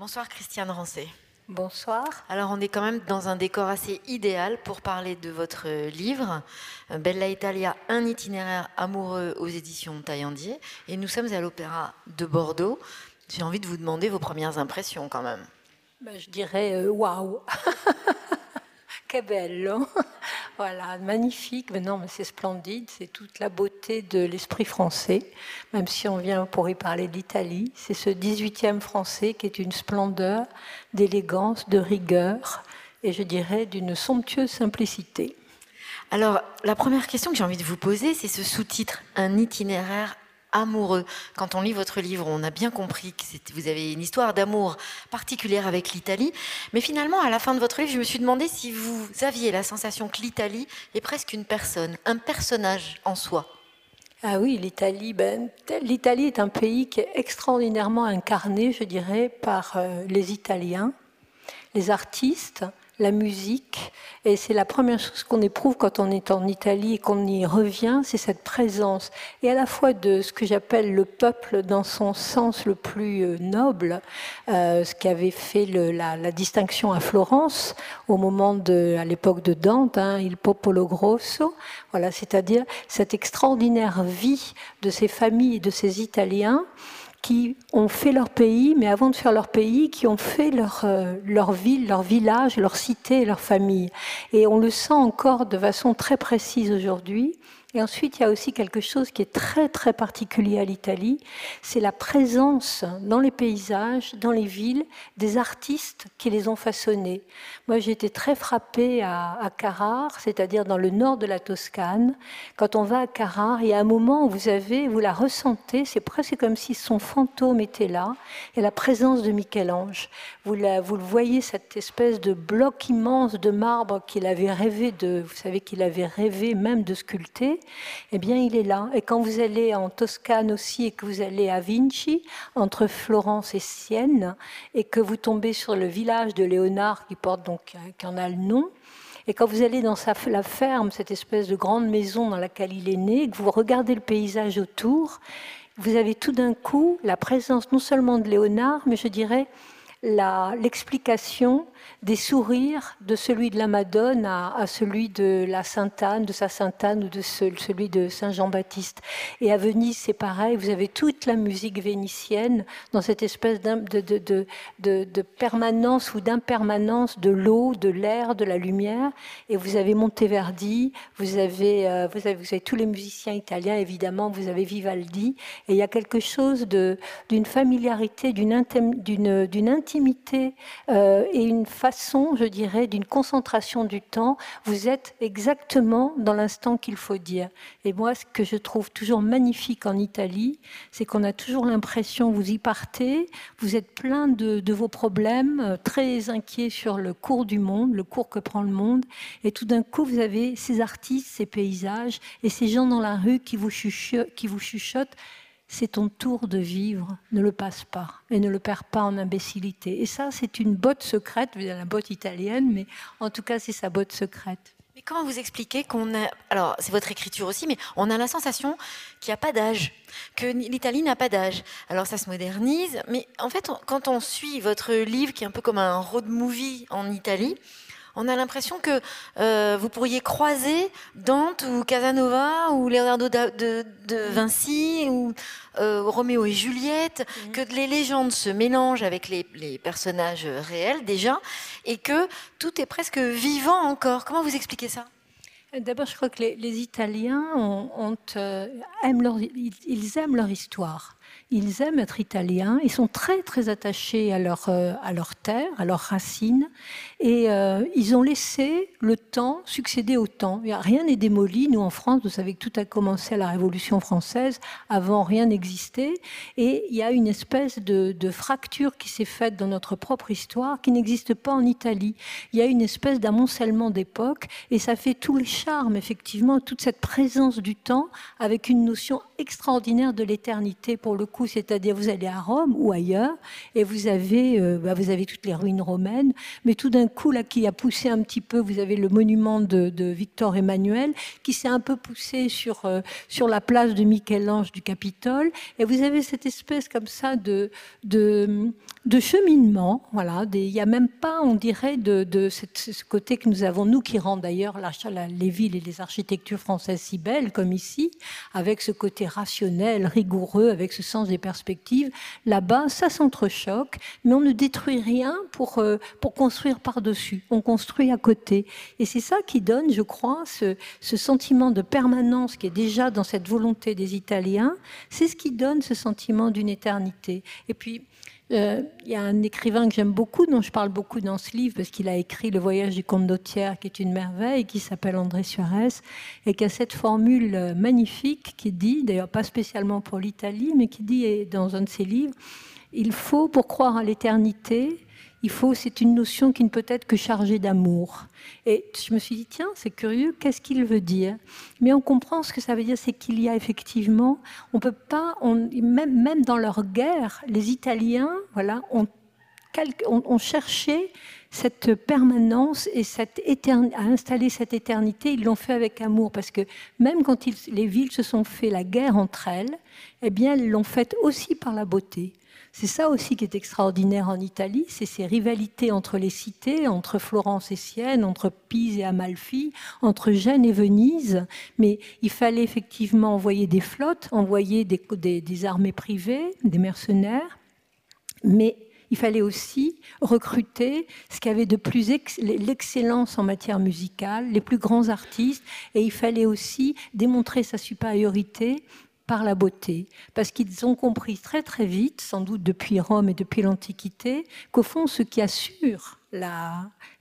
Bonsoir Christiane Rancé. Bonsoir. Alors on est quand même dans un décor assez idéal pour parler de votre livre, Bella Italia, un itinéraire amoureux aux éditions Taillandier. Et nous sommes à l'Opéra de Bordeaux. J'ai envie de vous demander vos premières impressions quand même. Ben, je dirais euh, waouh Que bello Voilà, magnifique. Mais non, mais c'est splendide. C'est toute la beauté de l'esprit français. Même si on vient pour y parler d'Italie, c'est ce 18e français qui est une splendeur, d'élégance, de rigueur et je dirais d'une somptueuse simplicité. Alors, la première question que j'ai envie de vous poser, c'est ce sous-titre, un itinéraire amoureux. Quand on lit votre livre, on a bien compris que vous avez une histoire d'amour particulière avec l'Italie. Mais finalement, à la fin de votre livre, je me suis demandé si vous aviez la sensation que l'Italie est presque une personne, un personnage en soi. Ah oui, l'Italie, ben, l'Italie est un pays qui est extraordinairement incarné, je dirais, par euh, les Italiens, les artistes, la musique. Et c'est la première chose qu'on éprouve quand on est en Italie et qu'on y revient, c'est cette présence. Et à la fois de ce que j'appelle le peuple dans son sens le plus euh, noble, euh, ce qui avait fait la, distinction à Florence au moment de, à l'époque de Dante, hein, il popolo grosso. Voilà, c'est-à-dire cette extraordinaire vie de ces familles et de ces Italiens qui ont fait leur pays, mais avant de faire leur pays, qui ont fait leur, euh, leur ville, leur village, leur cité, leur famille. Et on le sent encore de façon très précise aujourd'hui. Et ensuite, il y a aussi quelque chose qui est très très particulier à l'Italie, c'est la présence dans les paysages, dans les villes, des artistes qui les ont façonnés. Moi, j'ai été très frappée à, à Carrare, c'est-à-dire dans le nord de la Toscane. Quand on va à Carrare, il y a un moment où vous avez, vous la ressentez, c'est presque comme si son fantôme était là, et la présence de Michel-Ange. Vous, vous le voyez, cette espèce de bloc immense de marbre qu'il avait rêvé de, vous savez qu'il avait rêvé même de sculpter eh bien, il est là. Et quand vous allez en Toscane aussi et que vous allez à Vinci, entre Florence et Sienne, et que vous tombez sur le village de Léonard qui porte donc, qui en a le nom, et quand vous allez dans la ferme, cette espèce de grande maison dans laquelle il est né, que vous regardez le paysage autour, vous avez tout d'un coup la présence non seulement de Léonard, mais je dirais l'explication des sourires de celui de la Madone à, celui de la Sainte-Anne, de sa Sainte-Anne ou de celui de Saint-Jean-Baptiste. Et à Venise, c'est pareil, vous avez toute la musique vénitienne dans cette espèce de, de, de, permanence ou d'impermanence de l'eau, de l'air, de la lumière. Et vous avez Monteverdi, vous avez, euh, vous avez, vous avez tous les musiciens italiens, évidemment, vous avez Vivaldi. Et il y a quelque chose d'une familiarité, d'une intimité euh, et une façon, je dirais, d'une concentration du temps. Vous êtes exactement dans l'instant qu'il faut dire. Et moi, ce que je trouve toujours magnifique en Italie, c'est qu'on a toujours l'impression, vous y partez, vous êtes plein de, vos problèmes, euh, très inquiets sur le cours du monde, le cours que prend le monde, et tout d'un coup, vous avez ces artistes, ces paysages, et ces gens dans la rue qui vous chuchotent c'est ton tour de vivre, ne le passe pas et ne le perds pas en imbécilité. Et ça, c'est une botte secrète, la botte italienne, mais en tout cas, c'est sa botte secrète. Mais comment vous expliquez qu'on a, alors c'est votre écriture aussi, mais on a la sensation qu'il n'y a pas d'âge, que l'Italie n'a pas d'âge. Alors ça se modernise, mais en fait, quand on suit votre livre, qui est un peu comme un road movie en Italie, on a l'impression que euh, vous pourriez croiser Dante ou Casanova ou Leonardo de, Vinci ou euh, Roméo et Juliette, mhm. que les légendes se mélangent avec les, personnages réels déjà, et que tout est presque vivant encore. Comment vous expliquez ça? D'abord, je crois que les, Italiens euh, aiment leur, ils aiment leur histoire ils aiment être italiens, ils sont très très attachés à leur, euh, à leur terre, à leurs racines, et euh, ils ont laissé le temps succéder au temps. Rien n'est démoli. Nous, en France, vous savez que tout a commencé à la Révolution française. Avant, rien n'existait. Et il y a une espèce de, de fracture qui s'est faite dans notre propre histoire qui n'existe pas en Italie. Il y a une espèce d'amoncellement d'époque, et ça fait tout le charme, effectivement, toute cette présence du temps avec une notion extraordinaire de l'éternité pour le coup, c'est-à-dire vous allez à Rome ou ailleurs et vous avez, euh, bah, vous avez toutes les ruines romaines, mais tout d'un coup, là, qui a poussé un petit peu, vous avez le monument de, Victor Emmanuel qui s'est un peu poussé sur, euh, sur la place de Michel-Ange du Capitole et vous avez cette espèce comme ça de, de, cheminement. Voilà, il n'y a même pas, on dirait, de, de ce côté que nous avons, nous qui rend d'ailleurs les villes et les architectures françaises si belles comme ici, avec ce côté rationnel, rigoureux, avec ce sens des perspectives. Là-bas, ça s'entrechoque, mais on ne détruit rien pour, euh, pour construire par-dessus. On construit à côté. Et c'est ça qui donne, je crois, ce, ce sentiment de permanence qui est déjà dans cette volonté des Italiens. C'est ce qui donne ce sentiment d'une éternité. Et puis, euh, il y a un écrivain que j'aime beaucoup, dont je parle beaucoup dans ce livre, parce qu'il a écrit Le voyage du comte d'Autière, qui est une merveille, qui s'appelle André Suarez, et qui a cette formule euh, magnifique qui dit, d'ailleurs pas spécialement pour l'Italie, mais qui dit dans un de ses livres, il faut, pour croire à l'éternité, il faut, c'est une notion qui ne peut être que chargée d'amour. Et je me suis dit, tiens, c'est curieux, qu'est-ce qu'il veut dire? Mais on comprend ce que ça veut dire, c'est qu'il y a effectivement, on peut pas, même, même dans leur guerre, les Italiens, voilà, ont, ont, cherché cette permanence et cette à installer cette éternité, ils l'ont fait avec amour parce que même quand les villes se sont fait la guerre entre elles, eh bien, elles l'ont faite aussi par la beauté. C'est ça aussi qui est extraordinaire en Italie, c'est ces rivalités entre les cités, entre Florence et Sienne, entre Pise et Amalfi, entre Gênes et Venise. Mais il fallait effectivement envoyer des flottes, envoyer des, des, armées privées, des mercenaires. Mais il fallait aussi recruter ce qui avait de plus l'excellence en matière musicale, les plus grands artistes, et il fallait aussi démontrer sa supériorité par la beauté, parce qu'ils ont compris très très vite, sans doute depuis Rome et depuis l'Antiquité, qu'au fond, ce qui assure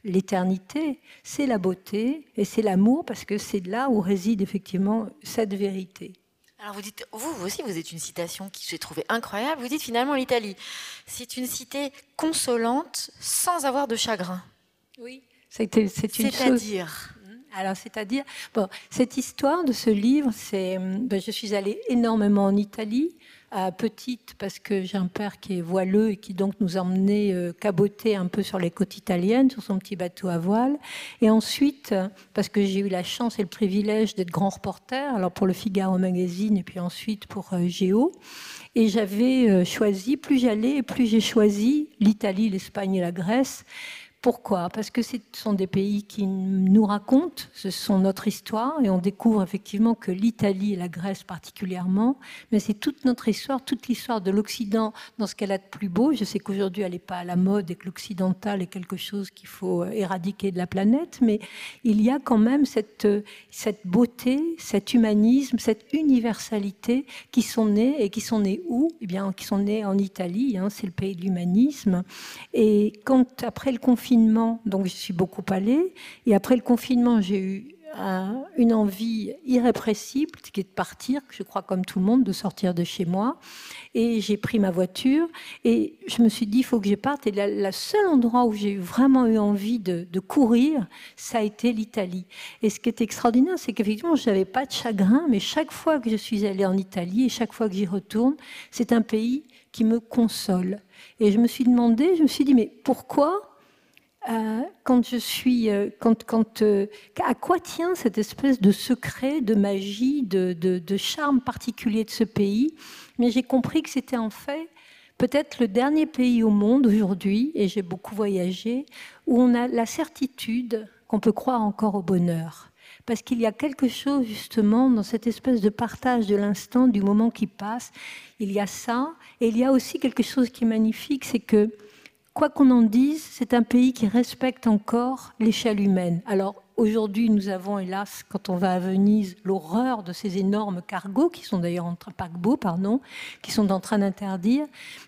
l'éternité, c'est la beauté et c'est l'amour, parce que c'est là où réside effectivement cette vérité. Alors vous dites, vous, vous aussi, vous êtes une citation qui j'ai trouvée incroyable. Vous dites finalement l'Italie, c'est une cité consolante sans avoir de chagrin. Oui, c'est une C'est-à-dire alors, c'est-à-dire, bon, cette histoire de ce livre, c'est, ben, je suis allée énormément en Italie, à petite, parce que j'ai un père qui est voileux et qui donc nous emmenait euh, caboter un peu sur les côtes italiennes, sur son petit bateau à voile. Et ensuite, parce que j'ai eu la chance et le privilège d'être grand reporter, alors pour le Figaro Magazine et puis ensuite pour euh, Géo. Et j'avais euh, choisi, plus j'allais, plus j'ai choisi l'Italie, l'Espagne et la Grèce pourquoi? Parce que ce sont des pays qui nous racontent, ce sont notre histoire, et on découvre effectivement que l'Italie et la Grèce particulièrement, mais c'est toute notre histoire, toute l'histoire de l'Occident dans ce qu'elle a de plus beau. Je sais qu'aujourd'hui elle n'est pas à la mode et que l'occidental est quelque chose qu'il faut éradiquer de la planète, mais il y a quand même cette, cette beauté, cet humanisme, cette universalité qui sont nés et qui sont nés où? Eh bien, qui sont nés en Italie, hein, c'est le pays de l'humanisme. Et quand après le confinement donc je suis beaucoup allée. Et après le confinement, j'ai eu une envie irrépressible qui est de partir, je crois comme tout le monde, de sortir de chez moi. Et j'ai pris ma voiture et je me suis dit, il faut que je parte. Et le seul endroit où j'ai vraiment eu envie de, courir, ça a été l'Italie. Et ce qui est extraordinaire, c'est qu'effectivement, je n'avais pas de chagrin, mais chaque fois que je suis allée en Italie et chaque fois que j'y retourne, c'est un pays qui me console. Et je me suis demandé, je me suis dit, mais pourquoi euh, quand je suis, euh, quand, quand, euh, à quoi tient cette espèce de secret, de magie, de, de, charme particulier de ce pays? Mais j'ai compris que c'était en fait peut-être le dernier pays au monde aujourd'hui, et j'ai beaucoup voyagé, où on a la certitude qu'on peut croire encore au bonheur. Parce qu'il y a quelque chose justement dans cette espèce de partage de l'instant, du moment qui passe. Il y a ça, et il y a aussi quelque chose qui est magnifique, c'est que quoi qu'on en dise, c'est un pays qui respecte encore l'échelle humaine. Alors aujourd'hui, nous avons hélas, quand on va à Venise, l'horreur de ces énormes cargos, qui sont d'ailleurs en train, paquebots, pardon, qui sont en train d'interdire.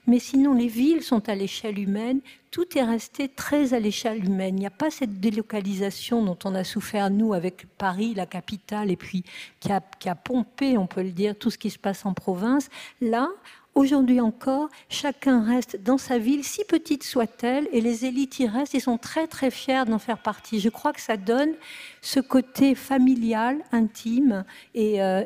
Mais sinon, les villes sont à l'échelle humaine. Tout est resté très à l'échelle humaine. Il n'y a pas cette délocalisation dont on a souffert, nous, avec Paris, la capitale, et puis qui a, qui a pompé, on peut le dire, tout ce qui se passe en province. Là, Aujourd'hui encore, chacun reste dans sa ville, si petite soit-elle, et les élites y restent et sont très très fiers d'en faire partie. Je crois que ça donne ce côté familial, intime et, euh,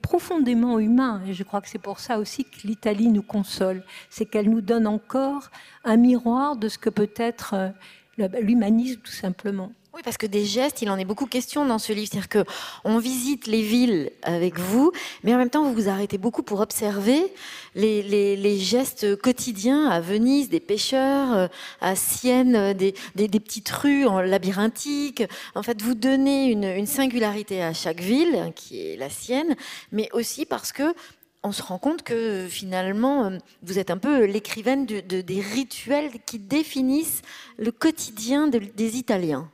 profondément humain. Et je crois que c'est pour ça aussi que l'Italie nous console. C'est qu'elle nous donne encore un miroir de ce que peut être euh, l'humanisme tout simplement. Parce que des gestes, il en est beaucoup question dans ce livre. C'est-à-dire que on visite les villes avec vous, mais en même temps, vous vous arrêtez beaucoup pour observer les, gestes quotidiens à Venise, des pêcheurs, euh, à Sienne, euh, des, petites rues en labyrinthiques. En fait, vous donnez une, singularité à chaque ville, qui est la sienne, mais aussi parce que on se rend compte que finalement, euh, vous êtes un peu l'écrivaine de, des rituels qui définissent le quotidien des Italiens.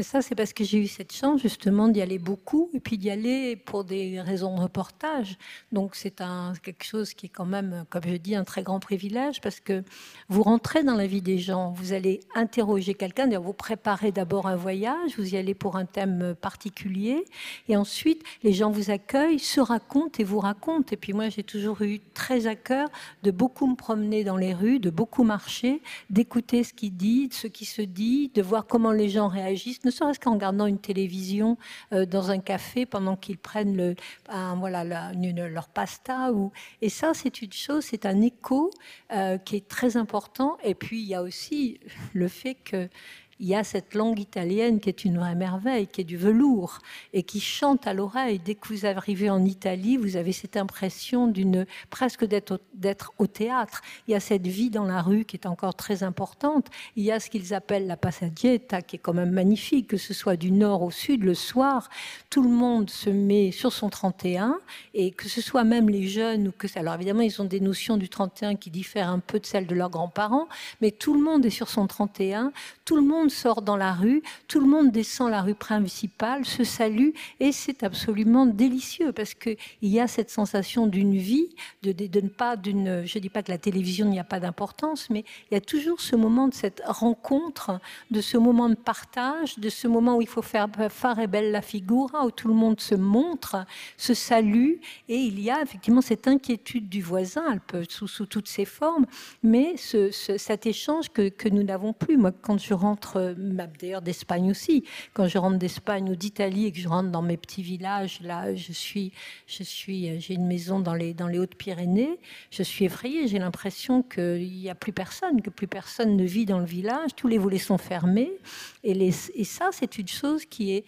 Mais ça, c'est parce que j'ai eu cette chance justement d'y aller beaucoup et puis d'y aller pour des raisons de reportage. Donc c'est un, quelque chose qui est quand même, comme je dis, un très grand privilège parce que vous rentrez dans la vie des gens, vous allez interroger quelqu'un, vous préparez d'abord un voyage, vous y allez pour un thème particulier et ensuite les gens vous accueillent, se racontent et vous racontent. Et puis moi, j'ai toujours eu très à cœur de beaucoup me promener dans les rues, de beaucoup marcher, d'écouter ce qui dit, ce qui se dit, de voir comment les gens réagissent ne serait-ce qu'en regardant une télévision euh, dans un café pendant qu'ils prennent leur pasta. Ou... Et ça, c'est une chose, c'est un écho euh, qui est très important. Et puis, il y a aussi le fait que il y a cette langue italienne qui est une vraie merveille, qui est du velours et qui chante à l'oreille. Dès que vous arrivez en Italie, vous avez cette impression d'une presque d'être au théâtre. Il y a cette vie dans la rue qui est encore très importante. Il y a ce qu'ils appellent la passaggietta, qui est quand même magnifique, que ce soit du nord au sud, le soir, tout le monde se met sur son 31 et que ce soit même les jeunes ou que. Alors évidemment, ils ont des notions du 31 qui diffèrent un peu de celles de leurs grands-parents, mais tout le monde est sur son 31, tout le monde sort dans la rue, tout le monde descend la rue principale, se salue, et c'est absolument délicieux parce qu'il y a cette sensation d'une vie, de, ne pas d'une. Je ne dis pas que la télévision n'y a pas d'importance, mais il y a toujours ce moment de cette rencontre, de ce moment de partage, de ce moment où il faut faire phare et belle la figura, où tout le monde se montre, se salue, et il y a effectivement cette inquiétude du voisin, elle peut sous, sous toutes ses formes, mais ce, cet échange que nous n'avons plus. Moi, quand je rentre euh, d'ailleurs d'Espagne aussi. Quand je rentre d'Espagne ou d'Italie et que je rentre dans mes petits villages, là, je suis, je suis, j'ai une maison dans les, dans les Hautes-Pyrénées, je suis effrayée. J'ai l'impression qu'il n'y a plus personne, que plus personne ne vit dans le village. Tous les volets sont fermés. Et, ça, c'est une chose qui est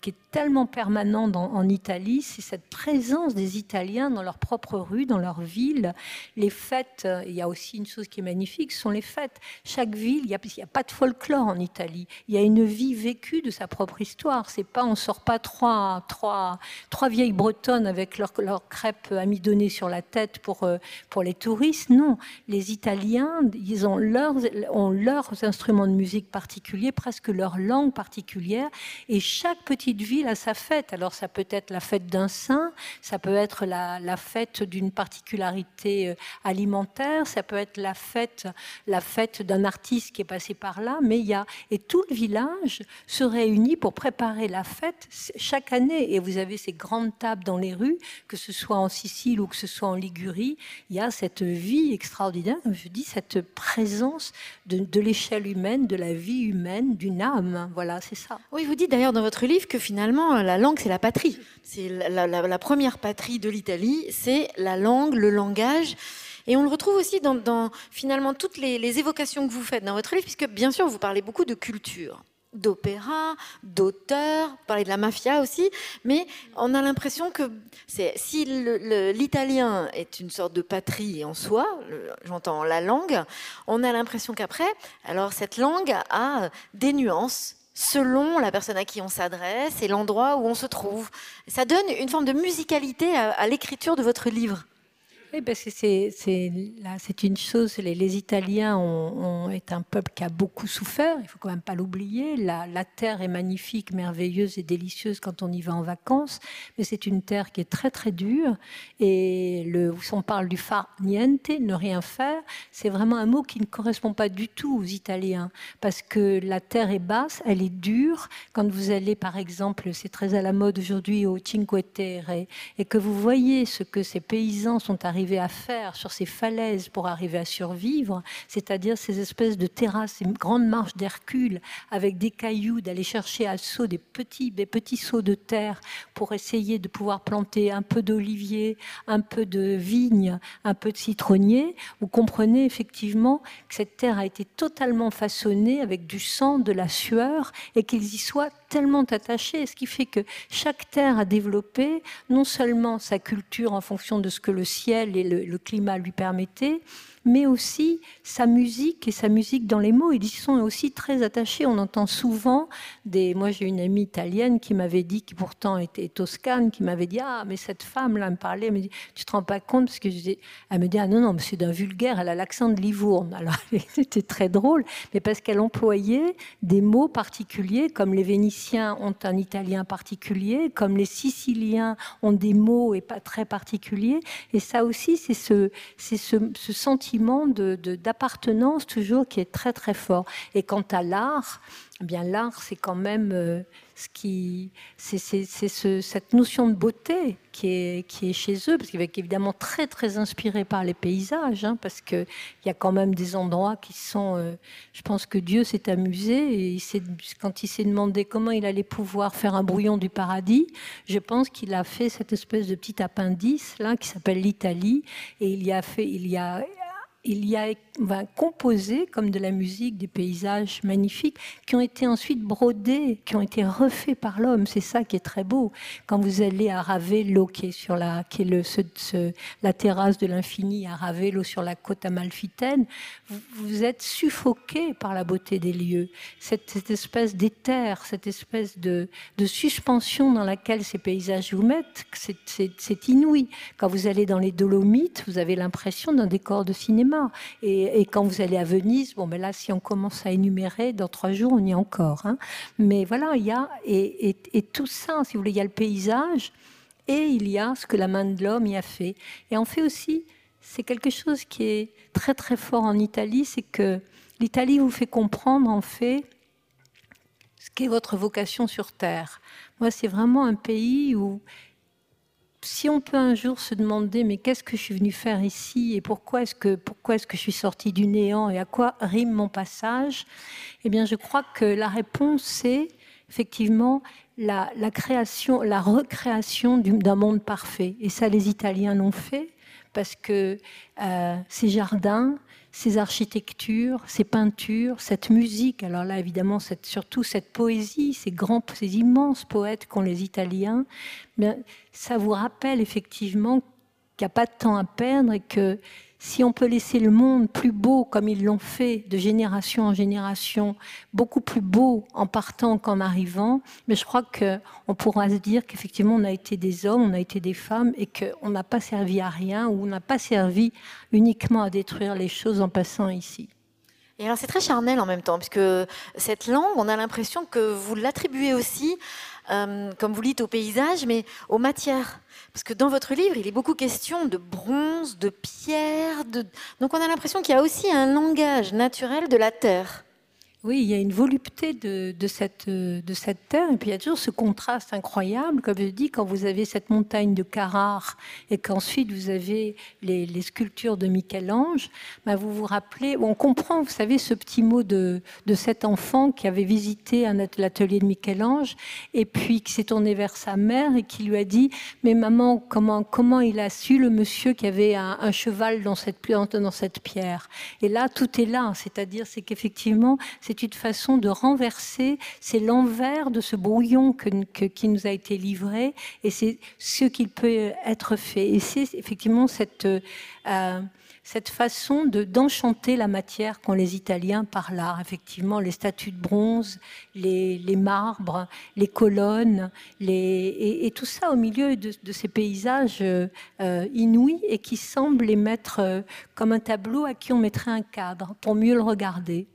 qui est tellement permanent en Italie, c'est cette présence des Italiens dans leur propre rue, dans leur ville. Les fêtes, euh, il y a aussi une chose qui est magnifique, ce sont les fêtes. Chaque ville, il n'y a, a, pas de folklore en Italie. Il y a une vie vécue de sa propre histoire. C'est pas, on sort pas trois, trois, trois vieilles bretonnes avec leurs leur crêpes amidonnées sur la tête pour, euh, pour les touristes. Non, les Italiens, ils ont leurs, ont leurs instruments de musique particuliers, presque leur langue particulière, et chaque petite ville à sa fête. Alors ça peut être la fête d'un saint, ça peut être la, fête d'une particularité euh, alimentaire, ça peut être la fête, la fête d'un artiste qui est passé par là, mais il y a et tout le village se réunit pour préparer la fête chaque année. Et vous avez ces grandes tables dans les rues, que ce soit en Sicile ou que ce soit en Ligurie, il y a cette vie extraordinaire, je dis cette présence de l'échelle humaine, de la vie humaine, d'une âme. Voilà, c'est ça. Oui, vous dites d'ailleurs dans votre livre que finalement, la langue, c'est la patrie. C'est la, première patrie de l'Italie, c'est la langue, le langage. Et on le retrouve aussi dans, finalement toutes les, évocations que vous faites dans votre livre, puisque bien sûr, vous parlez beaucoup de culture d'opéra, d'auteur, vous parlez de la mafia aussi, mais on a l'impression que si l'italien est une sorte de patrie en soi, j'entends la langue, on a l'impression qu'après, alors cette langue a des nuances, selon la personne à qui on s'adresse et l'endroit où on se trouve. Ça donne une forme de musicalité à, l'écriture de votre livre. Oui, c'est, une chose, les, Italiens ont, est un peuple qui a beaucoup souffert, il faut quand même pas l'oublier. La, terre est magnifique, merveilleuse et délicieuse quand on y va en vacances, mais c'est une terre qui est très très dure. Et le, on parle du far niente, ne rien faire, c'est vraiment un mot qui ne correspond pas du tout aux Italiens, parce que la terre est basse, elle est dure. Quand vous allez, par exemple, c'est très à la mode aujourd'hui au Cinque Terre, et que vous voyez ce que ces paysans sont arrivés arrivaient à faire sur ces falaises pour arriver à survivre, c'est-à-dire ces espèces de terrasses, ces grandes marches d'Hercule avec des cailloux, d'aller chercher à saut des petits, des petits sauts de terre pour essayer de pouvoir planter un peu d'olivier, un peu de vigne, un peu de citronnier, vous comprenez effectivement que cette terre a été totalement façonnée avec du sang, de la sueur, et qu'ils y soient tellement attachés, ce qui fait que chaque terre a développé non seulement sa culture en fonction de ce que le ciel le, climat lui permettaient, mais aussi sa musique et sa musique dans les mots. Ils y sont aussi très attachés. On entend souvent des. Moi, j'ai une amie italienne qui m'avait dit, qui pourtant était toscane, qui m'avait dit Ah, mais cette femme-là me parlait, elle me dit Tu te rends pas compte? Parce que elle me dit Ah non, non, mais c'est d'un vulgaire, elle a l'accent de Livourne. Alors, c'était très drôle, mais parce qu'elle employait des mots particuliers, comme les Vénitiens ont un italien particulier, comme les Siciliens ont des mots et pas très particuliers. Et ça aussi, c'est ce, ce, ce sentiment d'appartenance toujours qui est très très fort. Et quant à l'art, eh bien l'art, c'est quand même euh, ce qui, c'est ce, cette notion de beauté qui est, qui est chez eux, parce qu'il est évidemment très très inspiré par les paysages, hein, parce qu'il y a quand même des endroits qui sont, euh, je pense que Dieu s'est amusé et il quand il s'est demandé comment il allait pouvoir faire un brouillon du paradis, je pense qu'il a fait cette espèce de petit appendice là qui s'appelle l'Italie et il y a fait, il y a il y a va composer comme de la musique des paysages magnifiques qui ont été ensuite brodés, qui ont été refaits par l'homme. C'est ça qui est très beau. Quand vous allez à Ravello, qui est sur la, qui est le, la terrasse de l'infini à Ravello sur la côte amalfitaine, vous, êtes suffoqué par la beauté des lieux. Cette, espèce d'éther, cette espèce de, de, suspension dans laquelle ces paysages vous mettent, c'est inouï. Quand vous allez dans les Dolomites, vous avez l'impression d'un décor de cinéma. Et et, quand vous allez à Venise, bon, mais là, si on commence à énumérer, dans trois jours, on y est encore. Hein. Mais voilà, il y a, et, tout ça, si vous voulez, il y a le paysage et il y a ce que la main de l'homme y a fait. Et en fait aussi, c'est quelque chose qui est très très fort en Italie, c'est que l'Italie vous fait comprendre en fait ce qu'est votre vocation sur Terre. Moi, c'est vraiment un pays où si on peut un jour se demander mais qu'est-ce que je suis venu faire ici et pourquoi est-ce que pourquoi est-ce que je suis sorti du néant et à quoi rime mon passage Eh bien, je crois que la réponse c'est effectivement la, la, création, la recréation d'un monde parfait. Et ça, les Italiens l'ont fait parce que euh, ces jardins, ces architectures, ces peintures, cette musique, alors là évidemment surtout cette poésie, ces grands, ces immenses poètes qu'ont les Italiens, bien, ça vous rappelle effectivement qu'il n'y a pas de temps à perdre et que si on peut laisser le monde plus beau comme ils l'ont fait de génération en génération, beaucoup plus beau en partant qu'en arrivant, mais je crois qu'on pourra se dire qu'effectivement on a été des hommes, on a été des femmes et qu'on n'a pas servi à rien ou on n'a pas servi uniquement à détruire les choses en passant ici. Et alors c'est très charnel en même temps, puisque cette langue, on a l'impression que vous l'attribuez aussi, euh, comme vous dites, au paysage, mais aux matières. Parce que dans votre livre, il est beaucoup question de bronze, de pierre. De... Donc on a l'impression qu'il y a aussi un langage naturel de la terre. Oui, il y a une volupté de, cette, de cette terre, et puis il y a toujours ce contraste incroyable, comme je dis, quand vous avez cette montagne de Carrare, et qu'ensuite vous avez les, sculptures de Michel-Ange, ben vous vous rappelez, on comprend, vous savez, ce petit mot de, de cet enfant qui avait visité l'atelier de Michel-Ange, et puis qui s'est tourné vers sa mère et qui lui a dit, mais maman, comment, comment il a su, le monsieur, qui avait un, cheval dans cette, dans cette pierre? Et là, tout est là, c'est-à-dire, c'est qu'effectivement, c'est une façon de renverser, c'est l'envers de ce brouillon qui nous a été livré, et c'est ce qu'il peut être fait. Et c'est effectivement cette, euh, cette façon de, d'enchanter la matière qu'ont les Italiens par l'art. Effectivement, les statues de bronze, les, marbres, les colonnes, les, et, tout ça au milieu de, ces paysages euh, inouïs et qui semblent les mettre euh, comme un tableau à qui on mettrait un cadre pour mieux le regarder.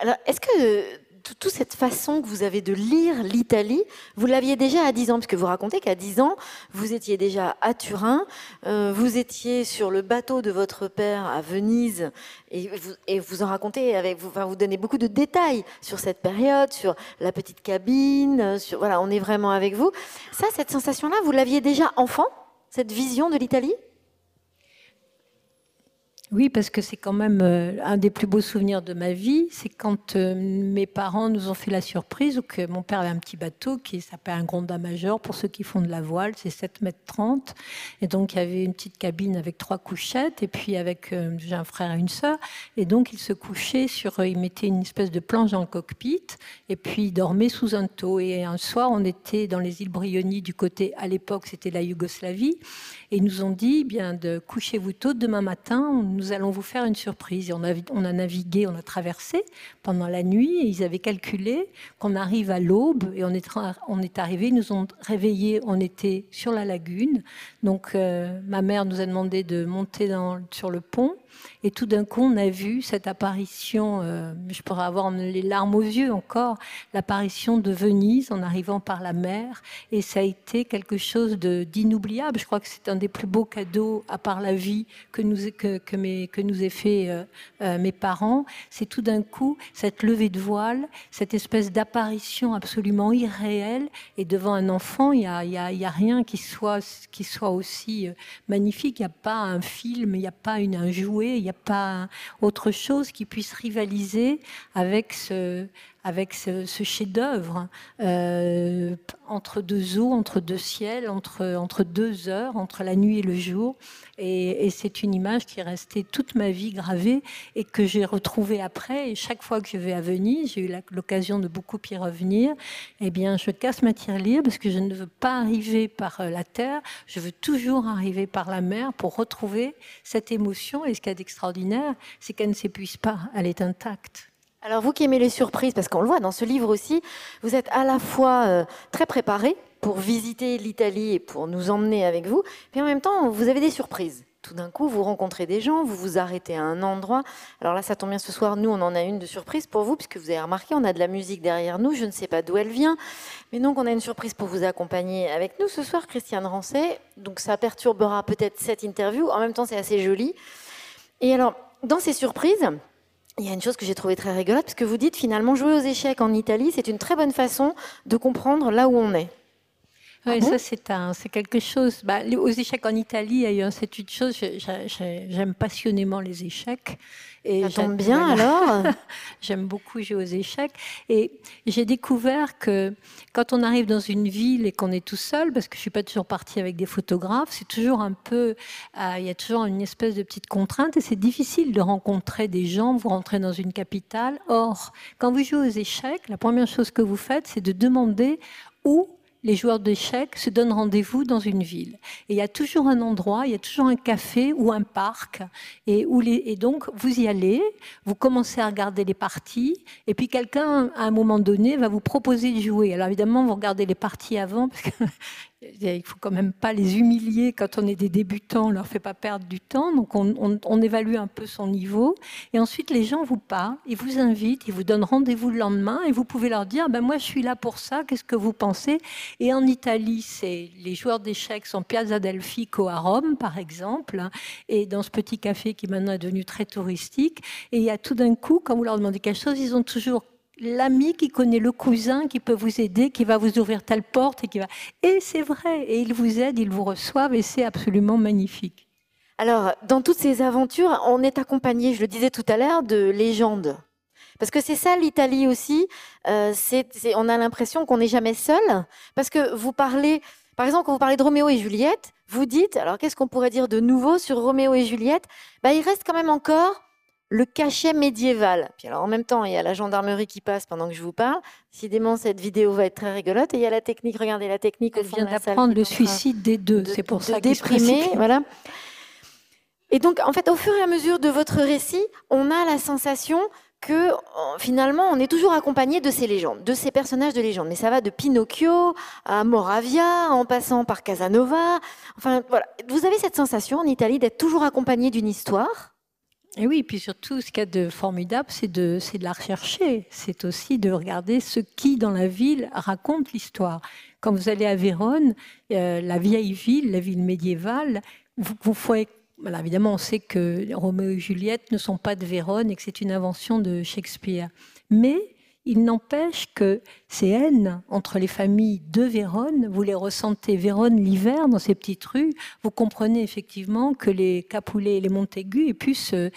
Alors, est-ce que toute cette façon que vous avez de lire l'Italie, vous l'aviez déjà à 10 ans, parce que vous racontez qu'à 10 ans, vous étiez déjà à Turin, euh, vous étiez sur le bateau de votre père à Venise, et vous, et vous en racontez, avec, vous, enfin, vous donnez beaucoup de détails sur cette période, sur la petite cabine, sur, voilà, on est vraiment avec vous. Ça, cette sensation-là, vous l'aviez déjà enfant, cette vision de l'Italie? Oui, parce que c'est quand même euh, un des plus beaux souvenirs de ma vie. C'est quand euh, mes parents nous ont fait la surprise ou que mon père avait un petit bateau qui s'appelle un Gronda Majeur pour ceux qui font de la voile. C'est 7 mètres 30. Et donc, il y avait une petite cabine avec trois couchettes. Et puis, avec, euh, j'ai un frère et une sœur. Et donc, il se couchait sur, il mettait une espèce de planche dans le cockpit. Et puis, il dormait sous un taux. Et un soir, on était dans les îles Brioni du côté, à l'époque, c'était la Yougoslavie. Et ils nous ont dit, bien, de couchez-vous tôt demain matin. Nous allons vous faire une surprise. Et on, a, navigué, on a traversé pendant la nuit. Et ils avaient calculé qu'on arrive à l'aube. Et on est, arrivé, ils nous ont réveillés. On était sur la lagune. Donc, euh, ma mère nous a demandé de monter sur le pont. Et tout d'un coup, on a vu cette apparition, euh, je pourrais avoir les larmes aux yeux encore, l'apparition de Venise en arrivant par la mer. Et ça a été quelque chose d'inoubliable. Je crois que c'est un des plus beaux cadeaux, à part la vie, que nous, que, mes, que nous aient fait euh, euh, mes parents. C'est tout d'un coup cette levée de voile, cette espèce d'apparition absolument irréelle. Et devant un enfant, il n'y a, a, rien qui soit, qui soit aussi magnifique. Il n'y a pas un film, il n'y a pas un jouet, il n'y a pas autre chose qui puisse rivaliser avec ce, avec ce, chef-d'œuvre euh, entre deux eaux, entre deux ciels, entre, entre deux heures, entre la nuit et le jour. Et, c'est une image qui est restée toute ma vie gravée et que j'ai retrouvée après. Et chaque fois que je vais à Venise, j'ai eu l'occasion de beaucoup y revenir. Eh bien, je casse ma tirelire parce que je ne veux pas arriver par euh, la terre. Je veux toujours arriver par la mer pour retrouver cette émotion. Et ce qu'il y a d'extraordinaire, c'est qu'elle ne s'épuise pas. Elle est intacte. Alors vous qui aimez les surprises, parce qu'on le voit dans ce livre aussi, vous êtes à la fois euh, très préparé pour visiter l'Italie et pour nous emmener avec vous, mais en même temps, vous avez des surprises. Tout d'un coup, vous rencontrez des gens, vous vous arrêtez à un endroit. Alors là, ça tombe bien ce soir, nous, on en a une de surprise pour vous, puisque vous avez remarqué, on a de la musique derrière nous, je ne sais pas d'où elle vient. Mais donc, on a une surprise pour vous accompagner avec nous ce soir, Christiane Rancet. Donc, ça perturbera peut-être cette interview. En même temps, c'est assez joli. Et alors, dans ces surprises, il y a une chose que j'ai trouvée très rigolote, parce que vous dites finalement jouer aux échecs en Italie, c'est une très bonne façon de comprendre là où on est. Oui, ah ça c'est un, c'est quelque chose. Bah, aux échecs en Italie, c'est une chose. J'aime passionnément les échecs. Et ça tombe bien alors. j'aime beaucoup jouer aux échecs. Et j'ai découvert que quand on arrive dans une ville et qu'on est tout seul, parce que je suis pas toujours partie avec des photographes, c'est toujours un peu, euh, il y a toujours une espèce de petite contrainte et c'est difficile de rencontrer des gens. Vous rentrez dans une capitale. Or, quand vous jouez aux échecs, la première chose que vous faites, c'est de demander où les joueurs d'échecs se donnent rendez-vous dans une ville. Et il y a toujours un endroit, il y a toujours un café ou un parc. Et, donc, vous y allez, vous commencez à regarder les parties, et puis quelqu'un, à un moment donné, va vous proposer de jouer. Alors évidemment, vous regardez les parties avant, parce il faut quand même pas les humilier quand on est des débutants, on leur fait pas perdre du temps. Donc on, évalue un peu son niveau. Et ensuite, les gens vous parlent, ils vous invitent, ils vous donnent rendez-vous le lendemain et vous pouvez leur dire, ben moi je suis là pour ça, qu'est-ce que vous pensez? Et en Italie, c'est les joueurs d'échecs sont Piazza del Fico à Rome, par exemple, et dans ce petit café qui maintenant est devenu très touristique. Et il y a tout d'un coup, quand vous leur demandez quelque chose, ils ont toujours l'ami qui connaît le cousin qui peut vous aider, qui va vous ouvrir telle porte et qui va. Et c'est vrai, et ils vous aident, ils vous reçoivent, et c'est absolument magnifique. Alors, dans toutes ces aventures, on est accompagné, je le disais tout à l'heure, de légendes. Parce que c'est ça l'Italie aussi. Euh, on a l'impression qu'on n'est jamais seul. Parce que vous parlez, par exemple, quand vous parlez de Roméo et Juliette, vous dites, alors qu'est-ce qu'on pourrait dire de nouveau sur Roméo et Juliette? Bah, Il reste quand même encore le cachet médiéval. Puis alors en même temps, il y a la gendarmerie qui passe pendant que je vous parle. Décidément, cette vidéo va être très rigolote. Et il y a la technique. Regardez la technique. Elle vient d'apprendre le suicide des deux. C'est pour ça déprimer. Voilà. Et donc, en fait, au fur et à mesure de votre récit, on a la sensation que finalement, on est toujours accompagné de ces légendes, de ces personnages de légendes. Mais ça va de Pinocchio à Moravia, en passant par Casanova. Enfin, voilà. Vous avez cette sensation en Italie d'être toujours accompagné d'une histoire et oui, puis surtout, ce qu'il y a de formidable, c'est de, de la rechercher. C'est aussi de regarder ce qui, dans la ville, raconte l'histoire. Quand vous allez à Vérone, euh, la vieille ville, la ville médiévale, vous, vous faites évidemment, on sait que Roméo et Juliette ne sont pas de Vérone et que c'est une invention de Shakespeare. Mais il n'empêche que ces haines entre les familles de Vérone, vous les ressentez Vérone l'hiver dans ces petites rues, vous comprenez effectivement que les Capulet et les Montaigu aient pu, se,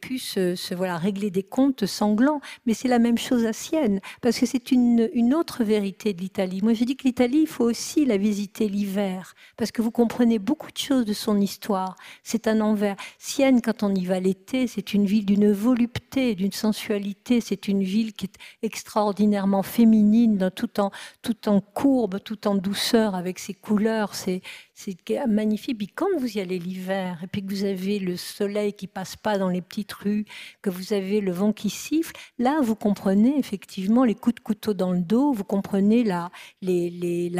pu se, voilà, régler des comptes sanglants. Mais c'est la même chose à Sienne, parce que c'est une, une autre vérité de l'Italie. Moi, je dis que l'Italie, il faut aussi la visiter l'hiver, parce que vous comprenez beaucoup de choses de son histoire. C'est un envers. Sienne, quand on y va l'été, c'est une ville d'une volupté, d'une sensualité, c'est une ville qui est extraordinairement féminine, tout en, tout en courbe, tout en douceur, avec ses couleurs. C'est magnifique. Puis quand vous y allez l'hiver, et puis que vous avez le soleil qui passe pas dans les petites rues, que vous avez le vent qui siffle, là, vous comprenez effectivement les coups de couteau dans le dos, vous comprenez la,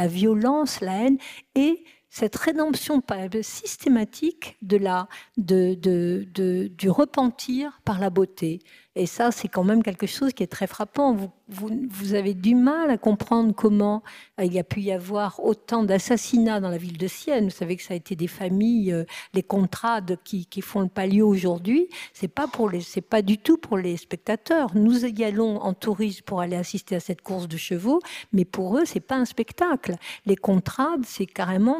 violence, la haine, et cette rédemption systématique de la, du repentir par la beauté. Et ça, c'est quand même quelque chose qui est très frappant. Vous, avez du mal à comprendre comment euh, il y a pu y avoir autant d'assassinats dans la ville de Sienne. Vous savez que ça a été des familles, euh, les contrades qui, font le palio aujourd'hui. C'est pas pour les, c'est pas du tout pour les spectateurs. Nous y allons en tourisme pour aller assister à cette course de chevaux, mais pour eux, c'est pas un spectacle. Les contrades, c'est carrément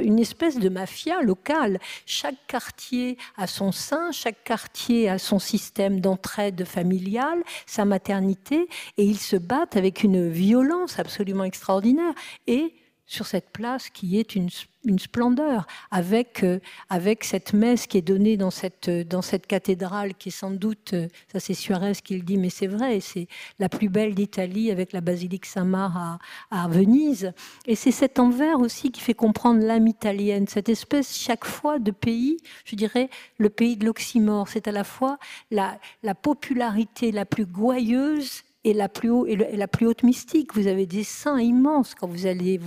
une espèce de mafia locale. Chaque quartier a son sein, chaque quartier a son système d'entraide familiale, sa maternité, et ils se battent avec une violence absolument extraordinaire. Et sur cette place qui est une, splendeur, avec, euh, avec cette messe qui est donnée dans cette, dans cette cathédrale, qui est sans doute, euh, ça c'est Suarez qui le dit, mais c'est vrai, c'est la plus belle d'Italie avec la basilique Saint-Marc à, à, Venise. Et c'est cet envers aussi qui fait comprendre l'âme italienne, cette espèce chaque fois de pays, je dirais le pays de l'oxymore, c'est à la fois la, la popularité la plus gouailleuse et la plus, haute mystique. Vous avez des saints immenses quand vous allez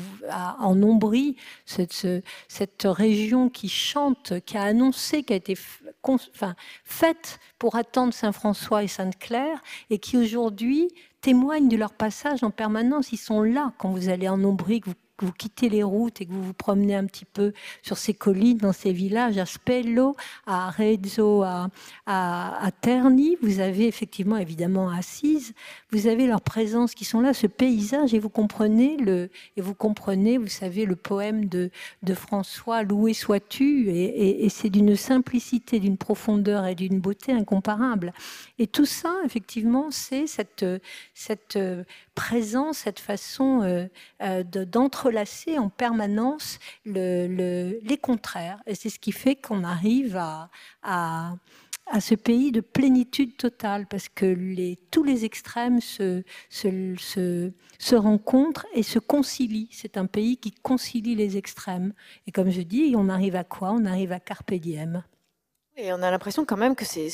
en Ombrie, cette, cette région qui chante, qui a annoncé, qui a été enfin, faite pour attendre Saint François et Sainte Claire, et qui aujourd'hui témoignent de leur passage en permanence. Ils sont là quand vous allez en Ombrie, que vous que vous quittez les routes et que vous vous promenez un petit peu sur ces collines, dans ces villages, à Spello, à Arezzo, à, à, Terni, vous avez effectivement, évidemment, Assise, vous avez leur présence qui sont là, ce paysage, et vous comprenez, le, et vous comprenez, vous savez, le poème de, de François, Loué sois-tu, et, c'est d'une simplicité, d'une profondeur et d'une beauté incomparable. Et tout ça, effectivement, c'est cette, cette présence, cette façon euh, euh, d'entrelacer en permanence les contraires. Et c'est ce qui fait qu'on arrive à, à, ce pays de plénitude totale, parce que les, tous les extrêmes se, se, se, rencontrent et se concilient. C'est un pays qui concilie les extrêmes. Et comme je dis, on arrive à quoi? On arrive à Carpe diem. Et on a l'impression quand même que c'est,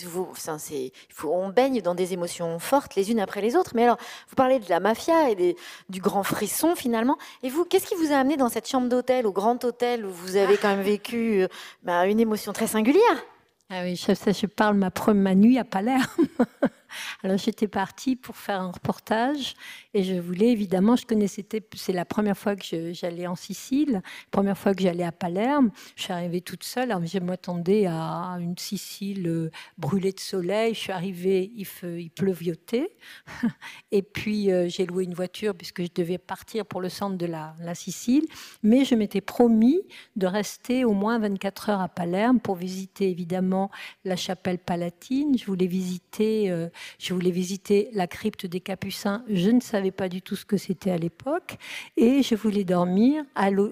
on baigne dans des émotions fortes les unes après les autres. Mais alors, vous parlez de la mafia et du grand frisson finalement. Et vous, qu'est-ce qui vous a amené dans cette chambre d'hôtel, au grand hôtel où vous avez quand même vécu euh, bah, une émotion très singulière? Ah oui, je, je parle ma première nuit à Palerme. Alors j'étais partie pour faire un reportage et je voulais évidemment, je connaissais, c'est la première fois que j'allais en Sicile, première fois que j'allais à Palerme. Je suis arrivée toute seule, alors je m'attendais à une Sicile euh, brûlée de soleil. Je suis arrivée, il, il pleuviotait. Et puis euh, j'ai loué une voiture puisque je devais partir pour le centre de la, la Sicile. Mais je m'étais promis de rester au moins 24 heures à Palerme pour visiter évidemment la chapelle palatine. Je voulais visiter euh, je voulais visiter la crypte des Capucins. Je ne savais pas du tout ce que c'était à l'époque. Et je voulais dormir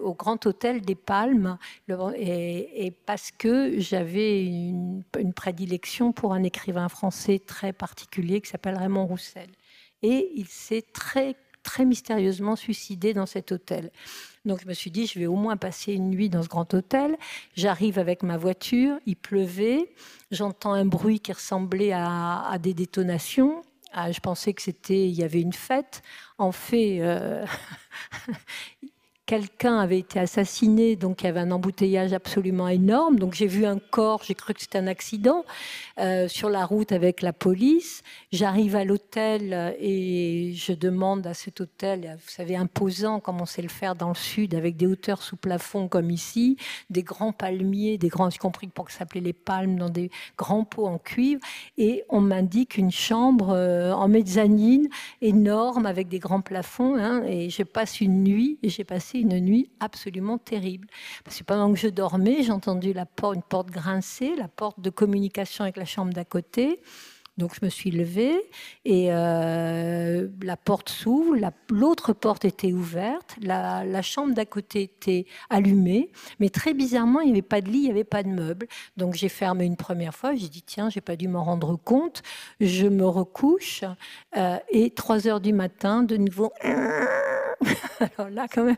au Grand Hôtel des Palmes. Et, parce que j'avais une, prédilection pour un écrivain français très particulier qui s'appelle Raymond Roussel. Et il s'est très très mystérieusement suicidé dans cet hôtel. Donc je me suis dit, je vais au moins passer une nuit dans ce grand hôtel. J'arrive avec ma voiture, il pleuvait, j'entends un bruit qui ressemblait à, des détonations. Ah, je pensais que c'était, il y avait une fête. En fait, euh, quelqu'un avait été assassiné, donc il y avait un embouteillage absolument énorme. Donc j'ai vu un corps, j'ai cru que c'était un accident euh, sur la route avec la police. J'arrive à l'hôtel et je demande à cet hôtel, vous savez, imposant comme on sait le faire dans le sud, avec des hauteurs sous plafond comme ici, des grands palmiers, des grands, j'ai compris pour que ça s'appelait les palmes, dans des grands pots en cuivre. Et on m'indique une chambre euh, en mezzanine énorme avec des grands plafonds. Hein, et je passe une nuit, et j'ai passé une nuit absolument terrible. Parce que pendant que je dormais, j'ai entendu la porte, une porte grincer, la porte de communication avec la chambre d'à côté. Donc je me suis levée et euh, la porte s'ouvre, l'autre porte était ouverte, la, chambre d'à côté était allumée, mais très bizarrement, il n'y avait pas de lit, il n'y avait pas de meubles. Donc j'ai fermé une première fois, j'ai dit tiens, j'ai pas dû m'en rendre compte, je me recouche euh, et 3 heures du matin, de nouveau alors là, quand même,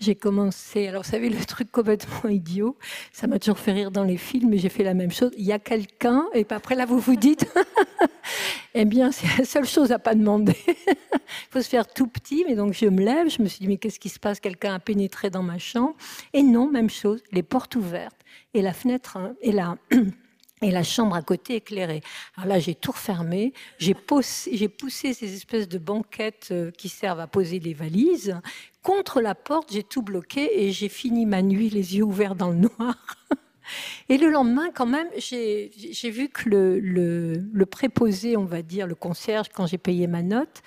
j'ai commencé. Alors, vous savez, le truc complètement idiot, ça m'a toujours fait rire dans les films, mais j'ai fait la même chose. Il y a quelqu'un, et après, là, vous vous dites, eh bien, c'est la seule chose à pas demander. Il faut se faire tout petit, mais donc je me lève, je me suis dit, mais qu'est-ce qui se passe? Quelqu'un a pénétré dans ma chambre. Et non, même chose, les portes ouvertes, et la fenêtre, hein, et là et la chambre à côté éclairée. Alors là, j'ai tout refermé, j'ai poussé, ces espèces de banquettes euh, qui servent à poser les valises. Contre la porte, j'ai tout bloqué et j'ai fini ma nuit les yeux ouverts dans le noir. Et le lendemain, quand même, j'ai vu que le, préposé, on va dire, le concierge, quand j'ai payé ma note,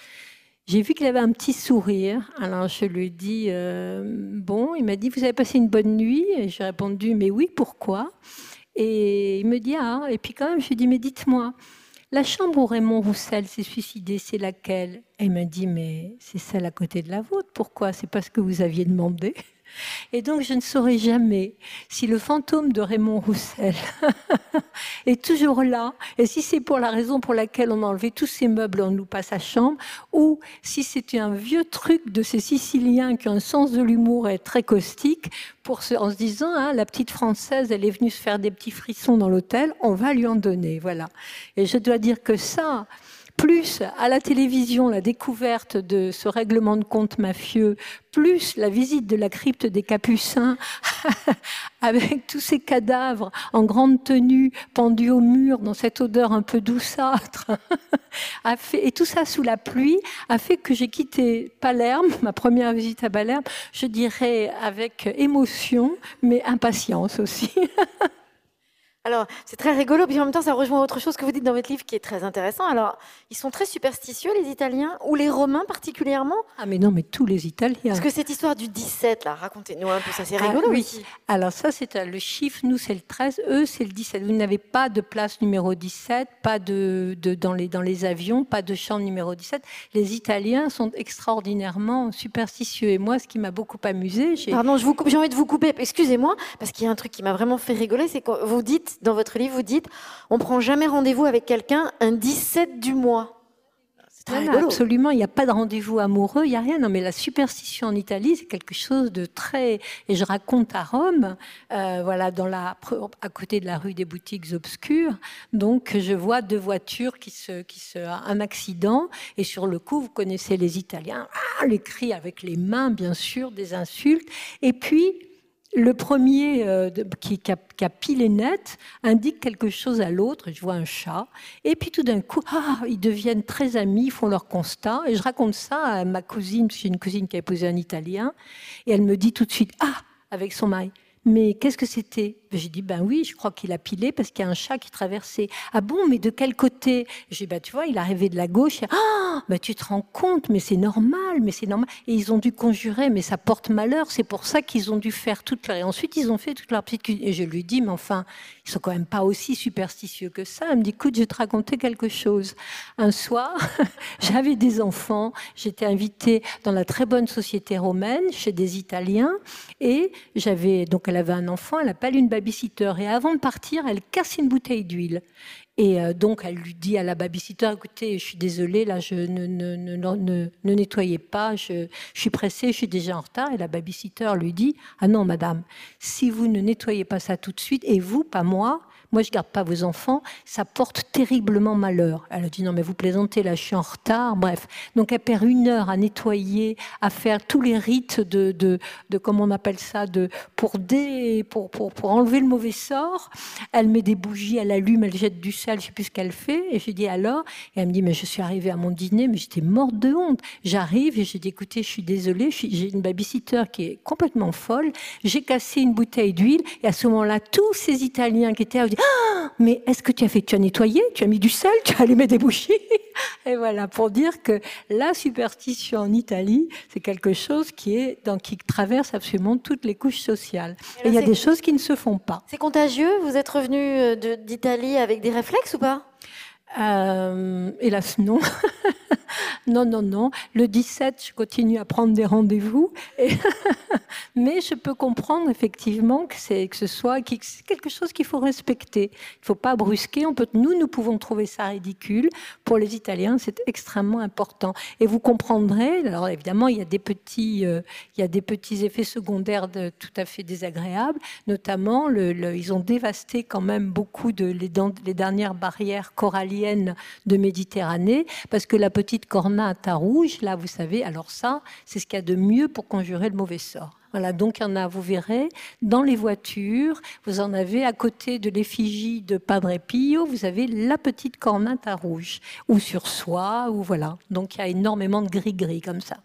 j'ai vu qu'il avait un petit sourire. Alors je lui ai dit, euh, bon, il m'a dit, vous avez passé une bonne nuit Et j'ai répondu, mais oui, pourquoi? Et il me dit, ah, et puis quand même, je lui dis, mais dites-moi, la chambre où Raymond Roussel s'est suicidé, c'est laquelle? Et il me dit, mais c'est celle à côté de la vôtre. Pourquoi? C'est parce que vous aviez demandé. Et donc, je ne saurais jamais si le fantôme de Raymond Roussel est toujours là, et si c'est pour la raison pour laquelle on a enlevé tous ces meubles, on nous passe à chambre, ou si c'était un vieux truc de ces Siciliens qui ont un sens de l'humour et très caustique, pour en se disant, hein, la petite française, elle est venue se faire des petits frissons dans l'hôtel, on va lui en donner, voilà. Et je dois dire que ça, plus à la télévision la découverte de ce règlement de compte mafieux, plus la visite de la crypte des Capucins avec tous ces cadavres en grande tenue pendus au mur dans cette odeur un peu douceâtre, et tout ça sous la pluie, a fait que j'ai quitté Palerme, ma première visite à Palerme, je dirais avec émotion, mais impatience aussi. Alors, c'est très rigolo, puis en même temps, ça rejoint autre chose que vous dites dans votre livre qui est très intéressant. Alors, ils sont très superstitieux, les Italiens, ou les Romains particulièrement? Ah, mais non, mais tous les Italiens. Parce que cette histoire du 17, là, racontez-nous un peu, ça c'est ah, rigolo oui. aussi. Alors, ça, c'est euh, le chiffre, nous, c'est le 13, eux, c'est le 17. Vous n'avez pas de place numéro 17, pas de, de, dans, les, dans les avions, pas de chambre numéro 17. Les Italiens sont extraordinairement superstitieux. Et moi, ce qui m'a beaucoup amusé. Pardon, j'ai envie de vous couper, excusez-moi, parce qu'il y a un truc qui m'a vraiment fait rigoler, c'est que vous dites dans votre livre, vous dites on prend jamais rendez-vous avec quelqu'un un 17 du mois. absolument, il n'y a pas de rendez-vous amoureux, il n'y a rien. Non, mais la superstition en Italie, c'est quelque chose de très. Et je raconte à Rome, euh, voilà, dans la, à côté de la rue des boutiques obscures. Donc, je vois deux voitures qui se, qui se, un accident, et sur le coup, vous connaissez les Italiens, ah, les cris avec les mains, bien sûr, des insultes. Et puis, le premier euh, qui, qui, a, pile et net indique quelque chose à l'autre. Je vois un chat. Et puis tout d'un coup, ah, ils deviennent très amis, ils font leur constat. Et je raconte ça à ma cousine, j'ai une cousine qui a épousé un Italien. Et elle me dit tout de suite, ah, avec son mari, mais qu'est-ce que c'était? J'ai dit, ben oui, je crois qu'il a pilé parce qu'il y a un chat qui traversait. Ah bon, mais de quel côté? J'ai dit, ben tu vois, il arrivait de la gauche. Ah, ben tu te rends compte, mais c'est normal, mais c'est normal. Et ils ont dû conjurer, mais ça porte malheur. C'est pour ça qu'ils ont dû faire toute leur. Et ensuite, ils ont fait toute leur petite. Et je lui dis, mais enfin, ils sont quand même pas aussi superstitieux que ça. Elle me dit, écoute, je vais te raconter quelque chose. Un soir, j'avais des enfants. J'étais invitée dans la très bonne société romaine chez des Italiens. Et j'avais, donc elle avait un enfant, elle appelle une babysitter. Et avant de partir, elle casse une bouteille d'huile. Et euh, donc, elle lui dit à la babysitter, écoutez, je suis désolée, là, je ne, ne, ne, ne nettoyez pas, je, je, suis pressée, je suis déjà en retard. Et la babysitter lui dit, ah non, madame, si vous ne nettoyez pas ça tout de suite, et vous, pas moi, moi je garde pas vos enfants, ça porte terriblement malheur. Elle a dit non mais vous plaisantez, là je suis en retard, bref. Donc elle perd une heure à nettoyer, à faire tous les rites de, de, de comment on appelle ça, de, pour, dé, pour, pour, pour, enlever le mauvais sort. Elle met des bougies, elle allume, elle jette du sel, je sais plus ce qu'elle fait. Et je dis alors, et elle me dit mais je suis arrivée à mon dîner, mais j'étais morte de honte. J'arrive et je dis écoutez, je suis désolée, j'ai une babysitter qui est complètement folle, j'ai cassé une bouteille d'huile et à ce moment-là, tous ces Italiens qui étaient dit, ah, mais est-ce que tu as fait, tu as nettoyé, tu as mis du sel, tu as allumé des bougies Et voilà, pour dire que la superstition en Italie, c'est quelque chose qui est dans, qui traverse absolument toutes les couches sociales. Et il y a des choses qui ne se font pas. C'est contagieux Vous êtes revenu euh, d'Italie avec des réflexes ou pas? Euh, hélas, non. non, non, non. Le 17, je continue à prendre des rendez-vous. Mais je peux comprendre effectivement que, c'est, que ce soit quelque chose qu'il faut respecter. Il ne faut pas brusquer. On peut, nous, nous pouvons trouver ça ridicule. Pour les Italiens, c'est extrêmement important. Et vous comprendrez, alors évidemment, il y a des petits, euh, il y a des petits effets secondaires tout à fait désagréables. Notamment, le, ils ont dévasté quand même beaucoup de les, les dernières barrières coralliennes de Méditerranée, parce que la petite cornate à rouge, là, vous savez, alors ça, c'est ce qu'il y a de mieux pour conjurer le mauvais sort. Voilà, donc il y en a, vous verrez, dans les voitures, vous en avez à côté de l'effigie de Padre Pio, vous avez la petite cornate à rouge, ou sur soi, ou voilà. Donc il y a énormément de gris-gris comme ça.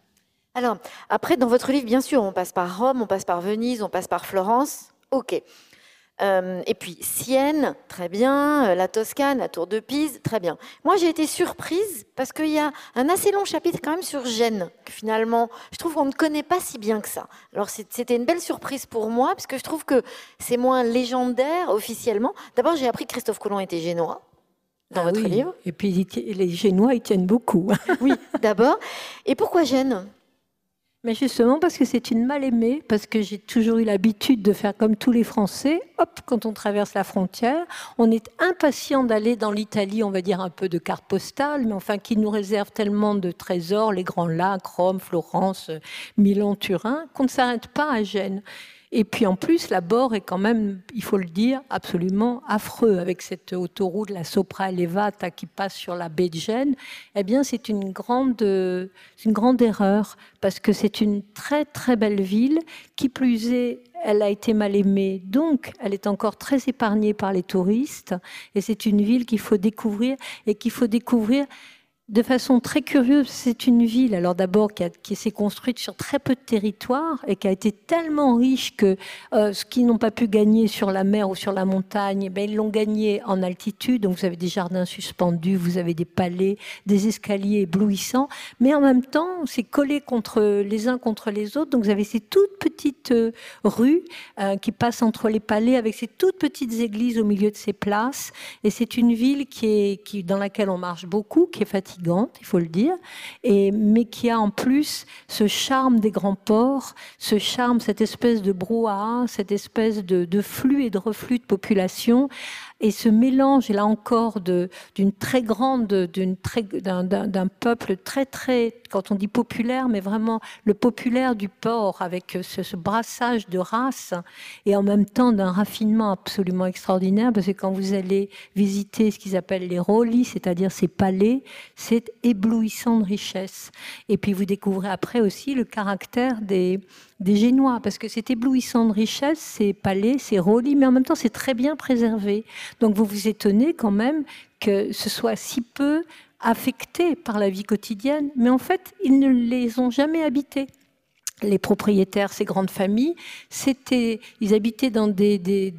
Alors, après, dans votre livre, bien sûr, on passe par Rome, on passe par Venise, on passe par Florence. Ok. Euh, et puis Sienne, très bien. Euh, la Toscane, la Tour de Pise, très bien. Moi, j'ai été surprise parce qu'il y a un assez long chapitre quand même sur Gênes, que finalement, je trouve qu'on ne connaît pas si bien que ça. Alors, c'était une belle surprise pour moi, parce que je trouve que c'est moins légendaire officiellement. D'abord, j'ai appris que Christophe Colomb était génois dans ah votre livre. Et puis, les Génois, ils tiennent beaucoup. oui, d'abord. Et pourquoi Gênes? Mais justement parce que c'est une mal aimée, parce que j'ai toujours eu l'habitude de faire comme tous les Français. Hop, quand on traverse la frontière, on est impatient d'aller dans l'Italie, on va dire un peu de carte postale, mais enfin qui nous réserve tellement de trésors, les grands lacs, Rome, Florence, Milan, Turin, qu'on ne s'arrête pas à Gênes. Et puis en plus, la bord est quand même, il faut le dire, absolument affreux avec cette autoroute, la Sopra Elevata qui passe sur la baie de Gênes. Eh bien, c'est une grande, une grande erreur parce que c'est une très très belle ville. Qui plus est, elle a été mal aimée, donc elle est encore très épargnée par les touristes. Et c'est une ville qu'il faut découvrir et qu'il faut découvrir de façon très curieuse, c'est une ville, alors d'abord qui, s'est construite sur très peu de territoire et qui a été tellement riche que euh, ce qu'ils n'ont pas pu gagner sur la mer ou sur la montagne, ben, ils l'ont gagné en altitude. Donc vous avez des jardins suspendus, vous avez des palais, des escaliers éblouissants, mais en même temps, c'est collé contre les uns contre les autres. Donc vous avez ces toutes petites euh, rues euh, qui passent entre les palais avec ces toutes petites églises au milieu de ces places. Et c'est une ville qui est, dans laquelle on marche beaucoup, qui est il faut le dire, et, mais qui a en plus ce charme des grands ports, ce charme, cette espèce de brouhaha, cette espèce de flux et de reflux de population et ce mélange, là encore, d'une très grande, d'un peuple très, très, quand on dit populaire, mais vraiment le populaire du port, avec ce, brassage de races, et en même temps d'un raffinement absolument extraordinaire, parce que quand vous allez visiter ce qu'ils appellent les rollis, c'est-à-dire ces palais, c'est éblouissant de richesse. Et puis vous découvrez après aussi le caractère des, Génois, parce que c'est éblouissant de richesse, c'est palais, c'est roli, mais en même temps c'est très bien préservé. Donc vous vous étonnez quand même que ce soit si peu affecté par la vie quotidienne, mais en fait ils ne les ont jamais habités les propriétaires, ces grandes familles, c'était, ils habitaient dans des,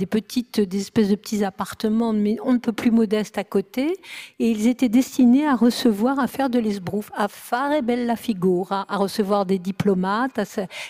petites, des espèces de petits appartements, mais on ne peut plus modestes à côté, et ils étaient destinés à recevoir, à faire de l'esbrouf, à fare bella figura, à recevoir des diplomates,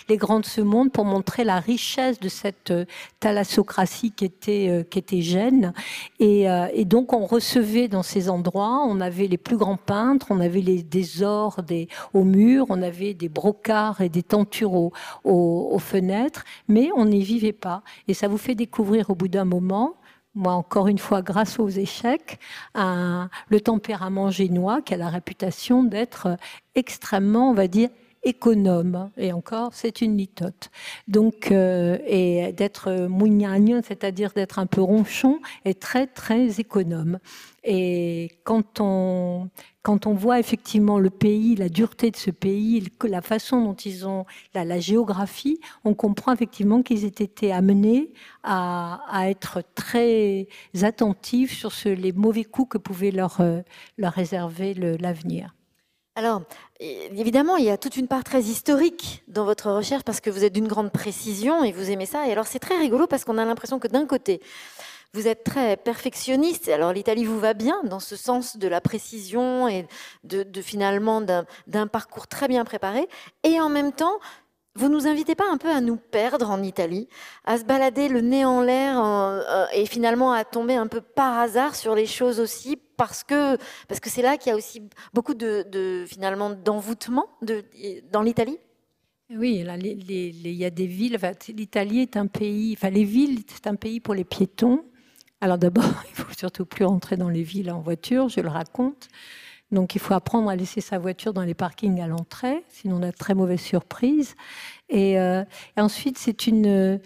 les grands de ce monde pour montrer la richesse de cette euh, thalassocratie qui était, euh, qui était Gênes. Et, euh, et, donc on recevait dans ces endroits, on avait les plus grands peintres, on avait des ors des, aux murs, on avait des brocards et des tentures aux, fenêtres, mais on n'y vivait pas. Et ça vous fait découvrir au bout d'un moment moi encore une fois grâce aux échecs, le tempérament génois qui a la réputation d'être extrêmement, on va dire, économe. Et encore, c'est une litote. Donc, euh, et d'être mouignagnon, c'est-à-dire d'être un peu ronchon, est très, très économe. Et quand on, quand on voit effectivement le pays, la dureté de ce pays, la façon dont ils ont, la, la géographie, on comprend effectivement qu'ils aient été amenés à, à, être très attentifs sur ce, les mauvais coups que pouvait leur, euh, leur réserver l'avenir. Alors, évidemment, il y a toute une part très historique dans votre recherche parce que vous êtes d'une grande précision et vous aimez ça. Et alors, c'est très rigolo parce qu'on a l'impression que d'un côté, vous êtes très perfectionniste. Alors, l'Italie vous va bien dans ce sens de la précision et finalement d'un parcours très bien préparé. Et en même temps, vous nous invitez pas un peu à nous perdre en Italie, à se balader le nez en l'air euh, et finalement à tomber un peu par hasard sur les choses aussi parce que parce que c'est là qu'il y a aussi beaucoup de, finalement d'envoûtement de, dans l'Italie? Oui, il y a des villes. L'Italie est un pays. Enfin, les villes, c'est un pays pour les piétons. Alors d'abord, il faut surtout plus rentrer dans les villes en voiture. Je le raconte. Donc il faut apprendre à laisser sa voiture dans les parkings à l'entrée, sinon on a de très mauvaises surprises. Et, euh, ensuite, c'est une,